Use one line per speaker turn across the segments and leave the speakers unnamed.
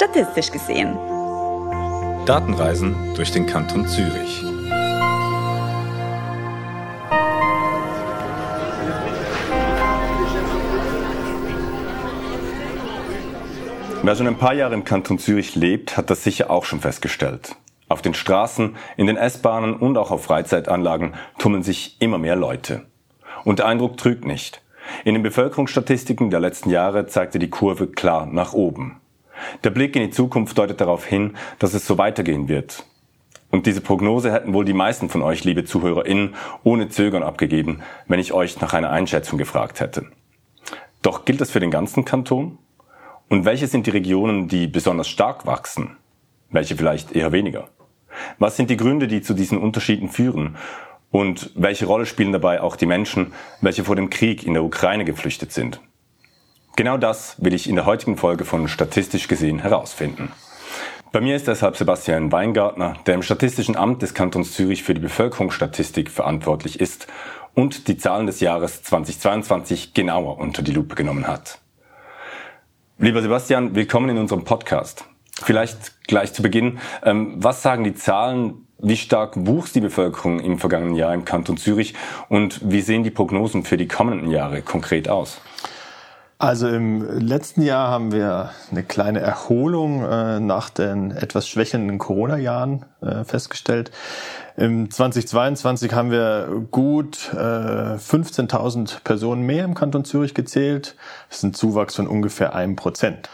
statistisch gesehen.
Datenreisen durch den Kanton Zürich. Wer schon ein paar Jahre im Kanton Zürich lebt, hat das sicher auch schon festgestellt. Auf den Straßen, in den S-Bahnen und auch auf Freizeitanlagen tummeln sich immer mehr Leute. Und der Eindruck trügt nicht. In den Bevölkerungsstatistiken der letzten Jahre zeigte die Kurve klar nach oben. Der Blick in die Zukunft deutet darauf hin, dass es so weitergehen wird. Und diese Prognose hätten wohl die meisten von euch, liebe ZuhörerInnen, ohne Zögern abgegeben, wenn ich euch nach einer Einschätzung gefragt hätte. Doch gilt das für den ganzen Kanton? Und welche sind die Regionen, die besonders stark wachsen? Welche vielleicht eher weniger? Was sind die Gründe, die zu diesen Unterschieden führen? Und welche Rolle spielen dabei auch die Menschen, welche vor dem Krieg in der Ukraine geflüchtet sind? Genau das will ich in der heutigen Folge von Statistisch gesehen herausfinden. Bei mir ist deshalb Sebastian Weingartner, der im Statistischen Amt des Kantons Zürich für die Bevölkerungsstatistik verantwortlich ist und die Zahlen des Jahres 2022 genauer unter die Lupe genommen hat. Lieber Sebastian, willkommen in unserem Podcast. Vielleicht gleich zu Beginn, ähm, was sagen die Zahlen wie stark wuchs die Bevölkerung im vergangenen Jahr im Kanton Zürich und wie sehen die Prognosen für die kommenden Jahre konkret aus?
Also im letzten Jahr haben wir eine kleine Erholung äh, nach den etwas schwächelnden Corona-Jahren äh, festgestellt. Im 2022 haben wir gut äh, 15.000 Personen mehr im Kanton Zürich gezählt. Das ist ein Zuwachs von ungefähr einem Prozent.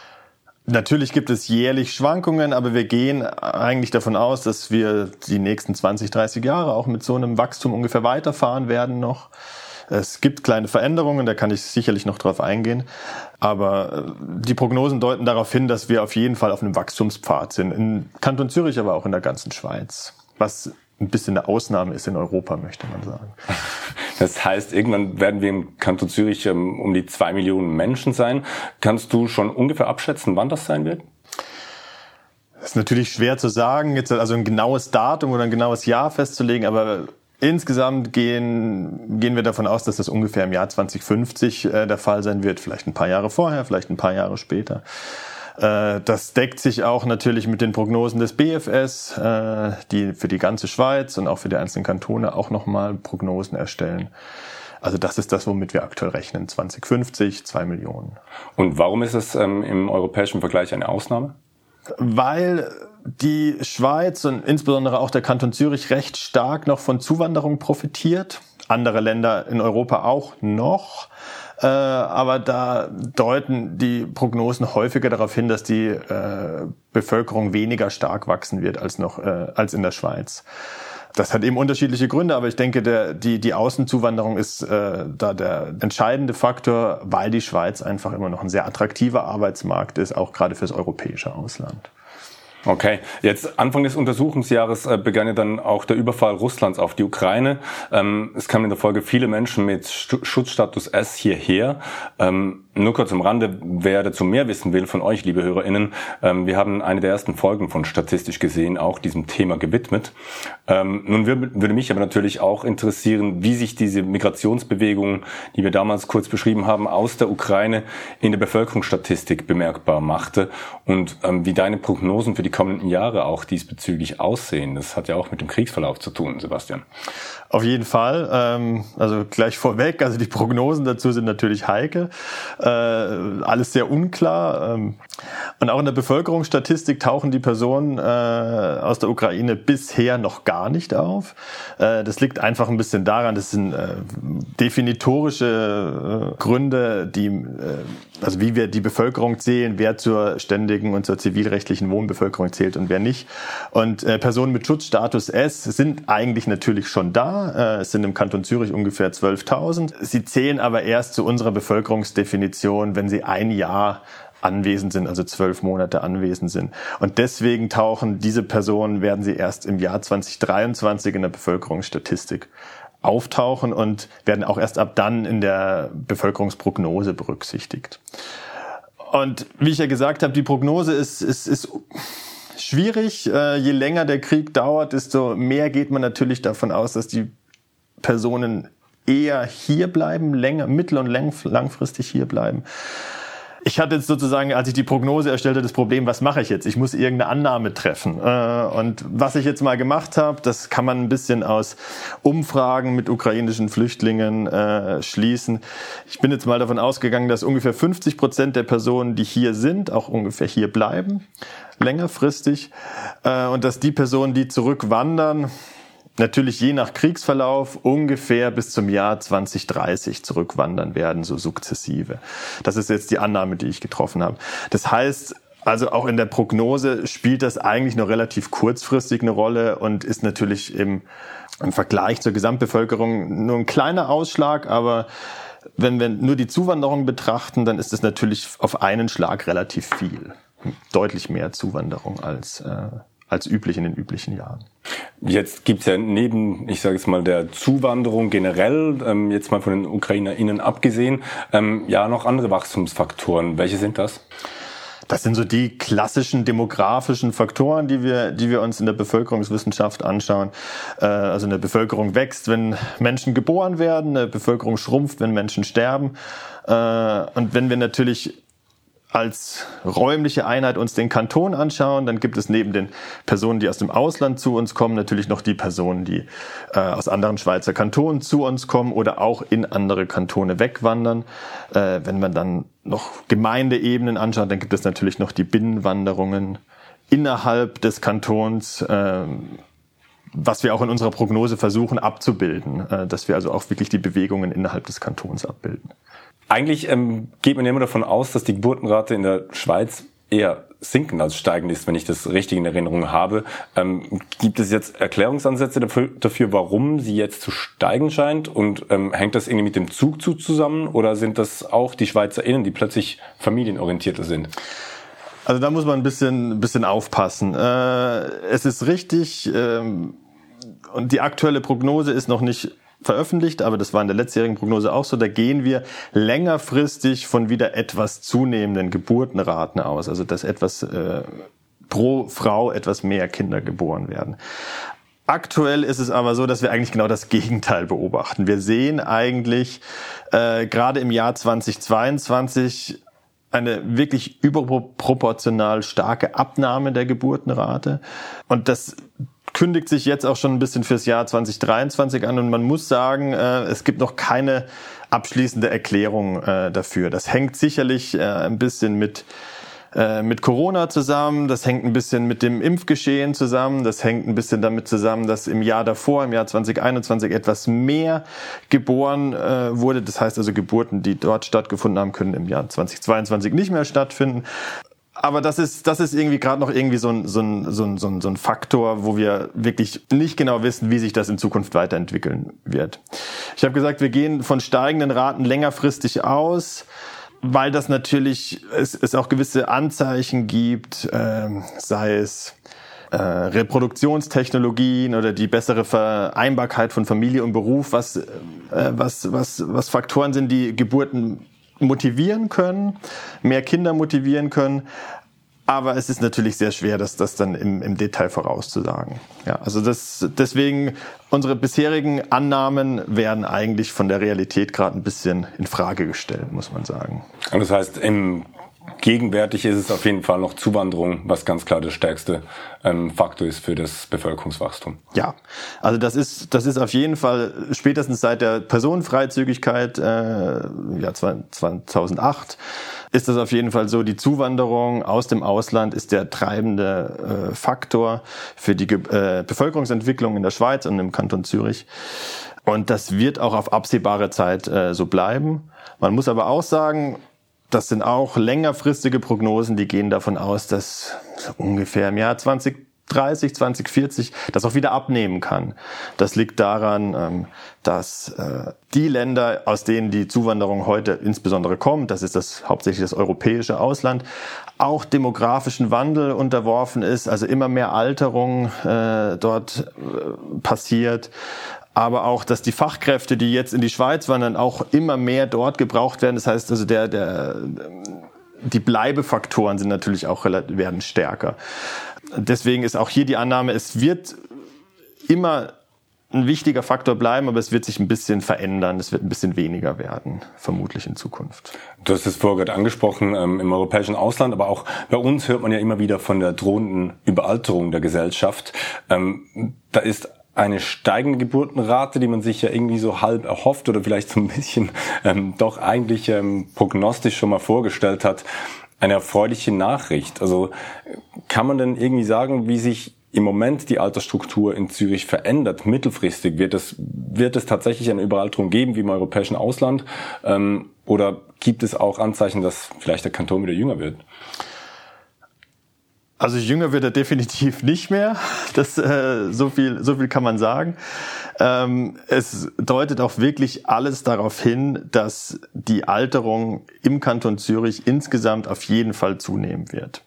Natürlich gibt es jährlich Schwankungen, aber wir gehen eigentlich davon aus, dass wir die nächsten 20, 30 Jahre auch mit so einem Wachstum ungefähr weiterfahren werden noch. Es gibt kleine Veränderungen, da kann ich sicherlich noch drauf eingehen. Aber äh, die Prognosen deuten darauf hin, dass wir auf jeden Fall auf einem Wachstumspfad sind. In Kanton Zürich, aber auch in der ganzen Schweiz. Was ein bisschen eine Ausnahme ist in Europa, möchte man sagen.
Das heißt, irgendwann werden wir im Kanton Zürich ähm, um die zwei Millionen Menschen sein. Kannst du schon ungefähr abschätzen, wann das sein wird?
Das ist natürlich schwer zu sagen, jetzt also ein genaues Datum oder ein genaues Jahr festzulegen, aber insgesamt gehen, gehen wir davon aus, dass das ungefähr im Jahr 2050 äh, der Fall sein wird. Vielleicht ein paar Jahre vorher, vielleicht ein paar Jahre später. Äh, das deckt sich auch natürlich mit den Prognosen des BFS, äh, die für die ganze Schweiz und auch für die einzelnen Kantone auch nochmal Prognosen erstellen. Also das ist das, womit wir aktuell rechnen. 2050, zwei Millionen.
Und warum ist es ähm, im europäischen Vergleich eine Ausnahme?
Weil die Schweiz und insbesondere auch der Kanton Zürich recht stark noch von Zuwanderung profitiert. Andere Länder in Europa auch noch. Äh, aber da deuten die Prognosen häufiger darauf hin, dass die äh, Bevölkerung weniger stark wachsen wird als noch äh, als in der Schweiz. Das hat eben unterschiedliche Gründe, aber ich denke, der, die, die Außenzuwanderung ist äh, da der entscheidende Faktor, weil die Schweiz einfach immer noch ein sehr attraktiver Arbeitsmarkt ist, auch gerade fürs europäische Ausland.
Okay, jetzt Anfang des Untersuchungsjahres äh, begann ja dann auch der Überfall Russlands auf die Ukraine. Ähm, es kamen in der Folge viele Menschen mit Schutzstatus S hierher. Ähm, nur kurz am Rande, wer dazu mehr wissen will von euch, liebe HörerInnen, ähm, wir haben eine der ersten Folgen von Statistisch gesehen auch diesem Thema gewidmet. Nun würde mich aber natürlich auch interessieren, wie sich diese Migrationsbewegung, die wir damals kurz beschrieben haben, aus der Ukraine in der Bevölkerungsstatistik bemerkbar machte und wie deine Prognosen für die kommenden Jahre auch diesbezüglich aussehen. Das hat ja auch mit dem Kriegsverlauf zu tun, Sebastian.
Auf jeden Fall. Ähm, also gleich vorweg, also die Prognosen dazu sind natürlich heikel. Äh, alles sehr unklar. Ähm, und auch in der Bevölkerungsstatistik tauchen die Personen äh, aus der Ukraine bisher noch gar nicht auf. Äh, das liegt einfach ein bisschen daran, das sind äh, definitorische äh, Gründe, die, äh, also wie wir die Bevölkerung zählen, wer zur ständigen und zur zivilrechtlichen Wohnbevölkerung zählt und wer nicht. Und äh, Personen mit Schutzstatus S sind eigentlich natürlich schon da. Es sind im Kanton Zürich ungefähr 12.000. Sie zählen aber erst zu unserer Bevölkerungsdefinition, wenn sie ein Jahr anwesend sind, also zwölf Monate anwesend sind. Und deswegen tauchen diese Personen, werden sie erst im Jahr 2023 in der Bevölkerungsstatistik auftauchen und werden auch erst ab dann in der Bevölkerungsprognose berücksichtigt. Und wie ich ja gesagt habe, die Prognose ist, ist, ist schwierig. Äh, je länger der Krieg dauert, desto mehr geht man natürlich davon aus, dass die Personen eher hier bleiben, länger, mittel- und langfristig hier bleiben. Ich hatte jetzt sozusagen, als ich die Prognose erstellte, das Problem, was mache ich jetzt? Ich muss irgendeine Annahme treffen. Äh, und was ich jetzt mal gemacht habe, das kann man ein bisschen aus Umfragen mit ukrainischen Flüchtlingen äh, schließen. Ich bin jetzt mal davon ausgegangen, dass ungefähr 50 Prozent der Personen, die hier sind, auch ungefähr hier bleiben, längerfristig. Äh, und dass die Personen, die zurückwandern, natürlich je nach Kriegsverlauf ungefähr bis zum Jahr 2030 zurückwandern werden, so sukzessive. Das ist jetzt die Annahme, die ich getroffen habe. Das heißt, also auch in der Prognose spielt das eigentlich nur relativ kurzfristig eine Rolle und ist natürlich im, im Vergleich zur Gesamtbevölkerung nur ein kleiner Ausschlag, aber wenn wir nur die Zuwanderung betrachten, dann ist es natürlich auf einen Schlag relativ viel. Deutlich mehr Zuwanderung als äh, als üblich in den üblichen Jahren.
Jetzt gibt's ja neben, ich sage jetzt mal, der Zuwanderung generell, ähm, jetzt mal von den UkrainerInnen abgesehen, ähm, ja noch andere Wachstumsfaktoren. Welche sind das?
Das sind so die klassischen demografischen Faktoren, die wir, die wir uns in der Bevölkerungswissenschaft anschauen. Äh, also eine Bevölkerung wächst, wenn Menschen geboren werden, eine Bevölkerung schrumpft, wenn Menschen sterben. Äh, und wenn wir natürlich als räumliche Einheit uns den Kanton anschauen, dann gibt es neben den Personen, die aus dem Ausland zu uns kommen, natürlich noch die Personen, die äh, aus anderen Schweizer Kantonen zu uns kommen oder auch in andere Kantone wegwandern. Äh, wenn man dann noch Gemeindeebenen anschaut, dann gibt es natürlich noch die Binnenwanderungen innerhalb des Kantons. Äh, was wir auch in unserer Prognose versuchen abzubilden, äh, dass wir also auch wirklich die Bewegungen innerhalb des Kantons abbilden.
Eigentlich ähm, geht man ja immer davon aus, dass die Geburtenrate in der Schweiz eher sinken als steigen ist, wenn ich das richtig in Erinnerung habe. Ähm, gibt es jetzt Erklärungsansätze dafür, dafür, warum sie jetzt zu steigen scheint? Und ähm, hängt das irgendwie mit dem Zugzug zusammen? Oder sind das auch die SchweizerInnen, die plötzlich familienorientierter sind?
Also da muss man ein bisschen, ein bisschen aufpassen. Äh, es ist richtig, ähm, und die aktuelle Prognose ist noch nicht veröffentlicht, aber das war in der letztjährigen Prognose auch so. Da gehen wir längerfristig von wieder etwas zunehmenden Geburtenraten aus, also dass etwas äh, pro Frau etwas mehr Kinder geboren werden. Aktuell ist es aber so, dass wir eigentlich genau das Gegenteil beobachten. Wir sehen eigentlich äh, gerade im Jahr 2022 eine wirklich überproportional starke Abnahme der Geburtenrate. Und das kündigt sich jetzt auch schon ein bisschen fürs Jahr 2023 an und man muss sagen, äh, es gibt noch keine abschließende Erklärung äh, dafür. Das hängt sicherlich äh, ein bisschen mit äh, mit Corona zusammen, das hängt ein bisschen mit dem Impfgeschehen zusammen, das hängt ein bisschen damit zusammen, dass im Jahr davor, im Jahr 2021 etwas mehr geboren äh, wurde. Das heißt also Geburten, die dort stattgefunden haben, können im Jahr 2022 nicht mehr stattfinden aber das ist, das ist irgendwie gerade noch irgendwie so ein, so, ein, so, ein, so, ein, so ein Faktor, wo wir wirklich nicht genau wissen, wie sich das in Zukunft weiterentwickeln wird. Ich habe gesagt, wir gehen von steigenden Raten längerfristig aus, weil das natürlich es, es auch gewisse Anzeichen gibt, äh, sei es äh, Reproduktionstechnologien oder die bessere Vereinbarkeit von Familie und Beruf, was, äh, was, was, was Faktoren sind, die Geburten motivieren können, mehr Kinder motivieren können. Aber es ist natürlich sehr schwer, das, das dann im, im Detail vorauszusagen. Ja, also das, deswegen, unsere bisherigen Annahmen werden eigentlich von der Realität gerade ein bisschen in Frage gestellt, muss man sagen.
Und das heißt, im gegenwärtig ist es auf jeden Fall noch Zuwanderung, was ganz klar der stärkste ähm, Faktor ist für das Bevölkerungswachstum.
Ja, also das ist das ist auf jeden Fall spätestens seit der Personenfreizügigkeit äh, ja 2008 ist das auf jeden Fall so. Die Zuwanderung aus dem Ausland ist der treibende äh, Faktor für die äh, Bevölkerungsentwicklung in der Schweiz und im Kanton Zürich. Und das wird auch auf absehbare Zeit äh, so bleiben. Man muss aber auch sagen, das sind auch längerfristige Prognosen, die gehen davon aus, dass ungefähr im Jahr 2030, 2040 das auch wieder abnehmen kann. Das liegt daran, ähm, dass äh, die Länder, aus denen die Zuwanderung heute insbesondere kommt, das ist das hauptsächlich das europäische Ausland, auch demografischen Wandel unterworfen ist, also immer mehr Alterung äh, dort äh, passiert aber auch, dass die Fachkräfte, die jetzt in die Schweiz wandern, auch immer mehr dort gebraucht werden. Das heißt also, der, der, die Bleibefaktoren sind natürlich auch werden stärker. Deswegen ist auch hier die Annahme, es wird immer ein wichtiger Faktor bleiben, aber es wird sich ein bisschen verändern. Es wird ein bisschen weniger werden, vermutlich in Zukunft.
Du hast es vorher gerade angesprochen, ähm, im europäischen Ausland, aber auch bei uns hört man ja immer wieder von der drohenden Überalterung der Gesellschaft. Ähm, da ist eine steigende Geburtenrate, die man sich ja irgendwie so halb erhofft oder vielleicht so ein bisschen ähm, doch eigentlich ähm, prognostisch schon mal vorgestellt hat, eine erfreuliche Nachricht. Also kann man denn irgendwie sagen, wie sich im Moment die Altersstruktur in Zürich verändert, mittelfristig, wird es, wird es tatsächlich eine Überalterung geben wie im europäischen Ausland? Ähm, oder gibt es auch Anzeichen, dass vielleicht der Kanton wieder jünger wird?
Also jünger wird er definitiv nicht mehr. Das, äh, so, viel, so viel kann man sagen. Ähm, es deutet auch wirklich alles darauf hin, dass die Alterung im Kanton Zürich insgesamt auf jeden Fall zunehmen wird.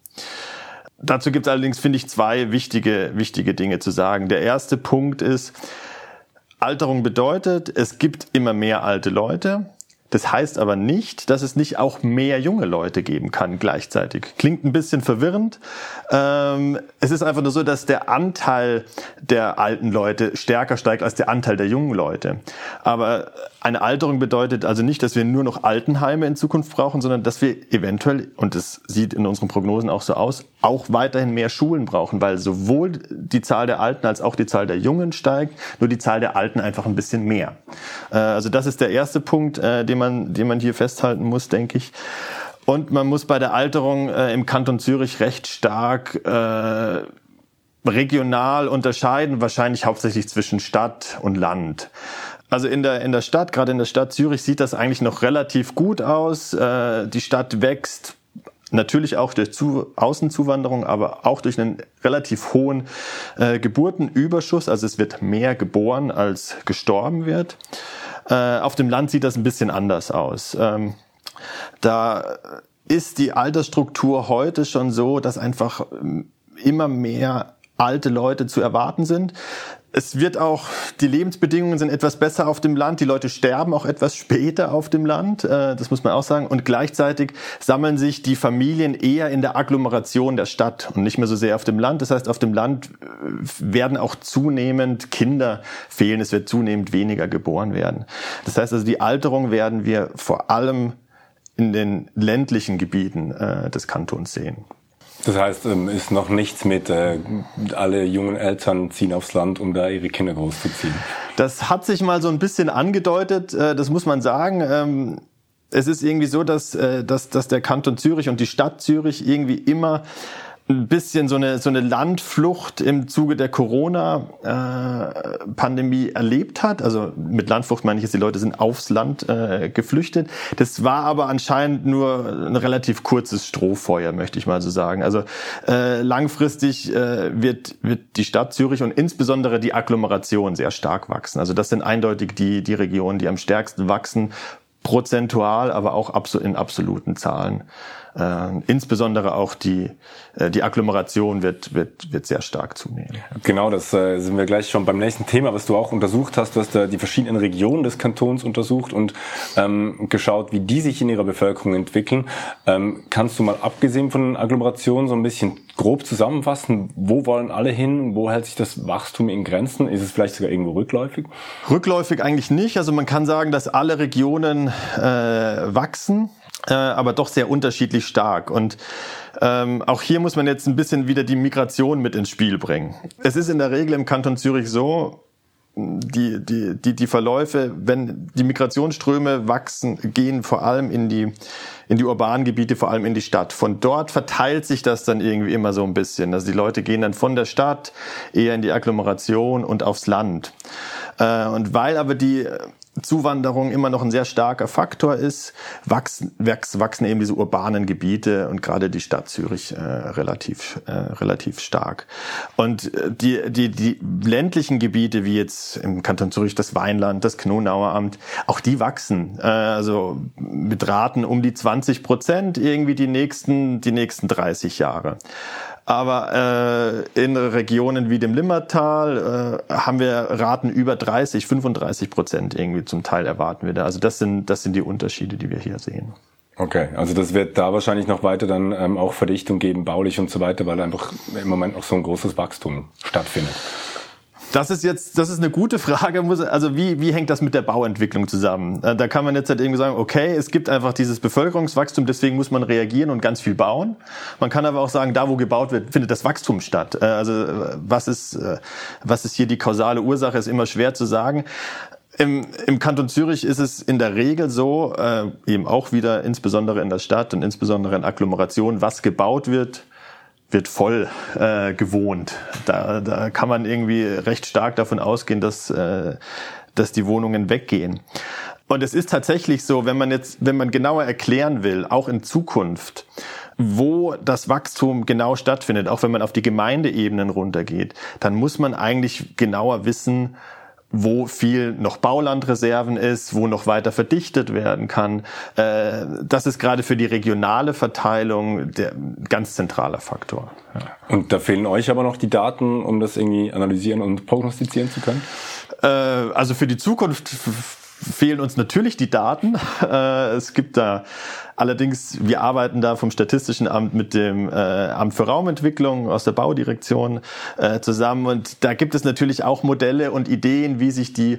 Dazu gibt es allerdings, finde ich, zwei wichtige, wichtige Dinge zu sagen. Der erste Punkt ist, Alterung bedeutet, es gibt immer mehr alte Leute. Das heißt aber nicht, dass es nicht auch mehr junge Leute geben kann gleichzeitig. Klingt ein bisschen verwirrend. Ähm, es ist einfach nur so, dass der Anteil der alten Leute stärker steigt als der Anteil der jungen Leute. Aber eine Alterung bedeutet also nicht, dass wir nur noch Altenheime in Zukunft brauchen, sondern dass wir eventuell, und das sieht in unseren Prognosen auch so aus, auch weiterhin mehr Schulen brauchen, weil sowohl die Zahl der Alten als auch die Zahl der Jungen steigt, nur die Zahl der Alten einfach ein bisschen mehr. Äh, also das ist der erste Punkt, äh, den man, den man hier festhalten muss, denke ich. Und man muss bei der Alterung äh, im Kanton Zürich recht stark regional unterscheiden, wahrscheinlich hauptsächlich zwischen Stadt und Land. Also in der, in der Stadt, gerade in der Stadt Zürich, sieht das eigentlich noch relativ gut aus. Äh, die Stadt wächst natürlich auch durch Zu Außenzuwanderung, aber auch durch einen relativ hohen äh, Geburtenüberschuss. Also es wird mehr geboren, als gestorben wird. Äh, auf dem Land sieht das ein bisschen anders aus. Ähm, da ist die Altersstruktur heute schon so, dass einfach ähm, immer mehr alte Leute zu erwarten sind. Es wird auch, die Lebensbedingungen sind etwas besser auf dem Land. Die Leute sterben auch etwas später auf dem Land. Äh, das muss man auch sagen. Und gleichzeitig sammeln sich die Familien eher in der Agglomeration der Stadt und nicht mehr so sehr auf dem Land. Das heißt, auf dem Land äh, werden auch zunehmend Kinder fehlen. Es wird zunehmend weniger geboren werden. Das heißt also, die Alterung werden wir vor allem in den ländlichen Gebieten äh, des Kantons sehen.
Das heißt, ähm, ist noch nichts mit, äh, alle jungen Eltern ziehen aufs Land, um da ihre Kinder großzuziehen.
Das hat sich mal so ein bisschen angedeutet, äh, das muss man sagen. Ähm, es ist irgendwie so, dass, äh, dass, dass der Kanton Zürich und die Stadt Zürich irgendwie immer ein bisschen so eine, so eine Landflucht im Zuge der Corona-Pandemie äh, erlebt hat. Also mit Landflucht meine ich jetzt, die Leute sind aufs Land äh, geflüchtet. Das war aber anscheinend nur ein relativ kurzes Strohfeuer, möchte ich mal so sagen. Also äh, langfristig äh, wird, wird die Stadt Zürich und insbesondere die Agglomeration sehr stark wachsen. Also das sind eindeutig die, die Regionen, die am stärksten wachsen, prozentual, aber auch in absoluten Zahlen. Äh, insbesondere auch die, äh, die Agglomeration wird, wird, wird sehr stark zunehmen.
Genau, das äh, sind wir gleich schon beim nächsten Thema, was du auch untersucht hast. Du hast äh, die verschiedenen Regionen des Kantons untersucht und ähm, geschaut, wie die sich in ihrer Bevölkerung entwickeln. Ähm, kannst du mal abgesehen von Agglomerationen so ein bisschen grob zusammenfassen, wo wollen alle hin, wo hält sich das Wachstum in Grenzen? Ist es vielleicht sogar irgendwo rückläufig?
Rückläufig eigentlich nicht. Also man kann sagen, dass alle Regionen äh, wachsen äh, aber doch sehr unterschiedlich stark. Und ähm, auch hier muss man jetzt ein bisschen wieder die Migration mit ins Spiel bringen. Es ist in der Regel im Kanton Zürich so, die, die, die, die Verläufe, wenn die Migrationsströme wachsen, gehen vor allem in die, in die urbanen Gebiete, vor allem in die Stadt. Von dort verteilt sich das dann irgendwie immer so ein bisschen. Also die Leute gehen dann von der Stadt eher in die Agglomeration und aufs Land. Äh, und weil aber die Zuwanderung immer noch ein sehr starker Faktor ist, wachsen, wachsen eben diese urbanen Gebiete und gerade die Stadt Zürich äh, relativ, äh, relativ stark. Und äh, die, die, die ländlichen Gebiete, wie jetzt im Kanton Zürich das Weinland, das Knonauer Amt, auch die wachsen. Äh, also mit Raten um die 20 Prozent irgendwie die nächsten, die nächsten 30 Jahre. Aber äh, in Regionen wie dem Limmertal äh, haben wir Raten über 30, 35 Prozent irgendwie zum Teil erwarten wir da. Also das sind, das sind die Unterschiede, die wir hier sehen.
Okay, also das wird da wahrscheinlich noch weiter dann ähm, auch Verdichtung geben, baulich und so weiter, weil einfach im Moment noch so ein großes Wachstum stattfindet.
Das ist jetzt, das ist eine gute Frage. Also wie, wie hängt das mit der Bauentwicklung zusammen? Äh, da kann man jetzt halt irgendwie sagen, okay, es gibt einfach dieses Bevölkerungswachstum, deswegen muss man reagieren und ganz viel bauen. Man kann aber auch sagen, da wo gebaut wird, findet das Wachstum statt. Äh, also was ist, äh, was ist hier die kausale Ursache, ist immer schwer zu sagen. Im, Im Kanton Zürich ist es in der Regel so, äh, eben auch wieder insbesondere in der Stadt und insbesondere in Agglomerationen, was gebaut wird, wird voll äh, gewohnt. Da, da kann man irgendwie recht stark davon ausgehen, dass, äh, dass die Wohnungen weggehen. Und es ist tatsächlich so, wenn man jetzt, wenn man genauer erklären will, auch in Zukunft, wo das Wachstum genau stattfindet, auch wenn man auf die Gemeindeebenen runtergeht, dann muss man eigentlich genauer wissen, wo viel noch Baulandreserven ist, wo noch weiter verdichtet werden kann. Äh, das ist gerade für die regionale Verteilung der ganz zentraler Faktor.
Und da fehlen euch aber noch die Daten, um das irgendwie analysieren und prognostizieren zu können?
Äh, also für die Zukunft fehlen uns natürlich die Daten. Äh, es gibt da allerdings, wir arbeiten da vom Statistischen Amt mit dem äh, Amt für Raumentwicklung aus der Baudirektion äh, zusammen und da gibt es natürlich auch Modelle und Ideen, wie sich die,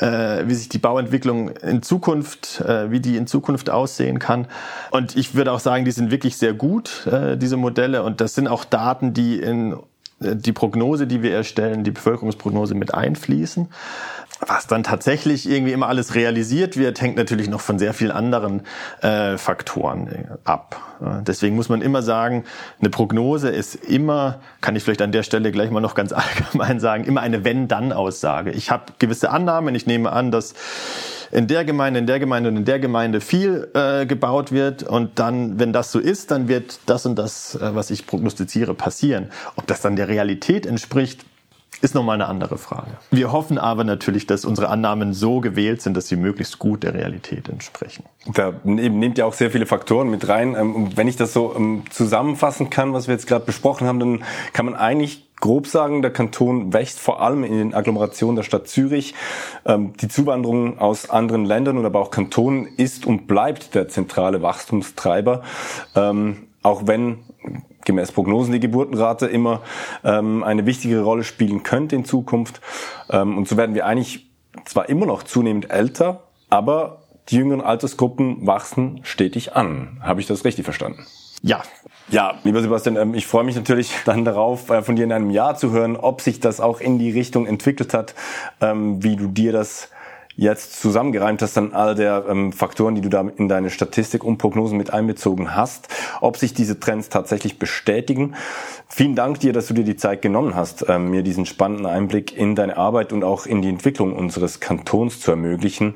wie sich die Bauentwicklung in Zukunft, wie die in Zukunft aussehen kann. Und ich würde auch sagen, die sind wirklich sehr gut, diese Modelle und das sind auch Daten, die in die Prognose, die wir erstellen, die Bevölkerungsprognose mit einfließen. Was dann tatsächlich irgendwie immer alles realisiert wird, hängt natürlich noch von sehr vielen anderen äh, Faktoren äh, ab. Deswegen muss man immer sagen, eine Prognose ist immer, kann ich vielleicht an der Stelle gleich mal noch ganz allgemein sagen, immer eine Wenn-Dann-Aussage. Ich habe gewisse Annahmen, ich nehme an, dass in der Gemeinde, in der Gemeinde und in der Gemeinde viel äh, gebaut wird und dann, wenn das so ist, dann wird das und das, äh, was ich prognostiziere, passieren. Ob das dann der Realität entspricht, ist nochmal eine andere Frage. Wir hoffen aber natürlich, dass unsere Annahmen so gewählt sind, dass sie möglichst gut der Realität entsprechen.
Da nehmt ihr auch sehr viele Faktoren mit rein. Ähm, wenn ich das so ähm, zusammenfassen kann, was wir jetzt gerade besprochen haben, dann kann man eigentlich grob sagen, der Kanton wächst vor allem in den Agglomerationen der Stadt Zürich. Ähm, die Zuwanderung aus anderen Ländern und aber auch Kantonen ist und bleibt der zentrale Wachstumstreiber. Auch wenn gemäß Prognosen die Geburtenrate immer ähm, eine wichtigere Rolle spielen könnte in Zukunft. Ähm, und so werden wir eigentlich zwar immer noch zunehmend älter, aber die jüngeren Altersgruppen wachsen stetig an. Habe ich das richtig verstanden?
Ja.
Ja, lieber Sebastian, ähm, ich freue mich natürlich dann darauf, äh, von dir in einem Jahr zu hören, ob sich das auch in die Richtung entwickelt hat, ähm, wie du dir das jetzt zusammengereimt hast an all der ähm, Faktoren, die du da in deine Statistik und Prognosen mit einbezogen hast, ob sich diese Trends tatsächlich bestätigen. Vielen Dank dir, dass du dir die Zeit genommen hast, ähm, mir diesen spannenden Einblick in deine Arbeit und auch in die Entwicklung unseres Kantons zu ermöglichen.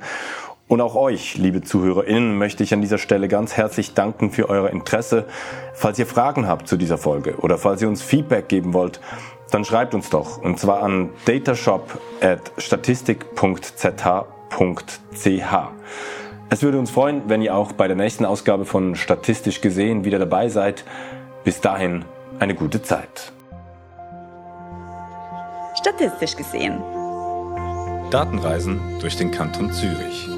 Und auch euch, liebe ZuhörerInnen, möchte ich an dieser Stelle ganz herzlich danken für euer Interesse. Falls ihr Fragen habt zu dieser Folge oder falls ihr uns Feedback geben wollt, dann schreibt uns doch und zwar an datashop@statistik.zh.ch. Es würde uns freuen, wenn ihr auch bei der nächsten Ausgabe von Statistisch gesehen wieder dabei seid. Bis dahin eine gute Zeit.
Statistisch gesehen.
Datenreisen durch den Kanton Zürich.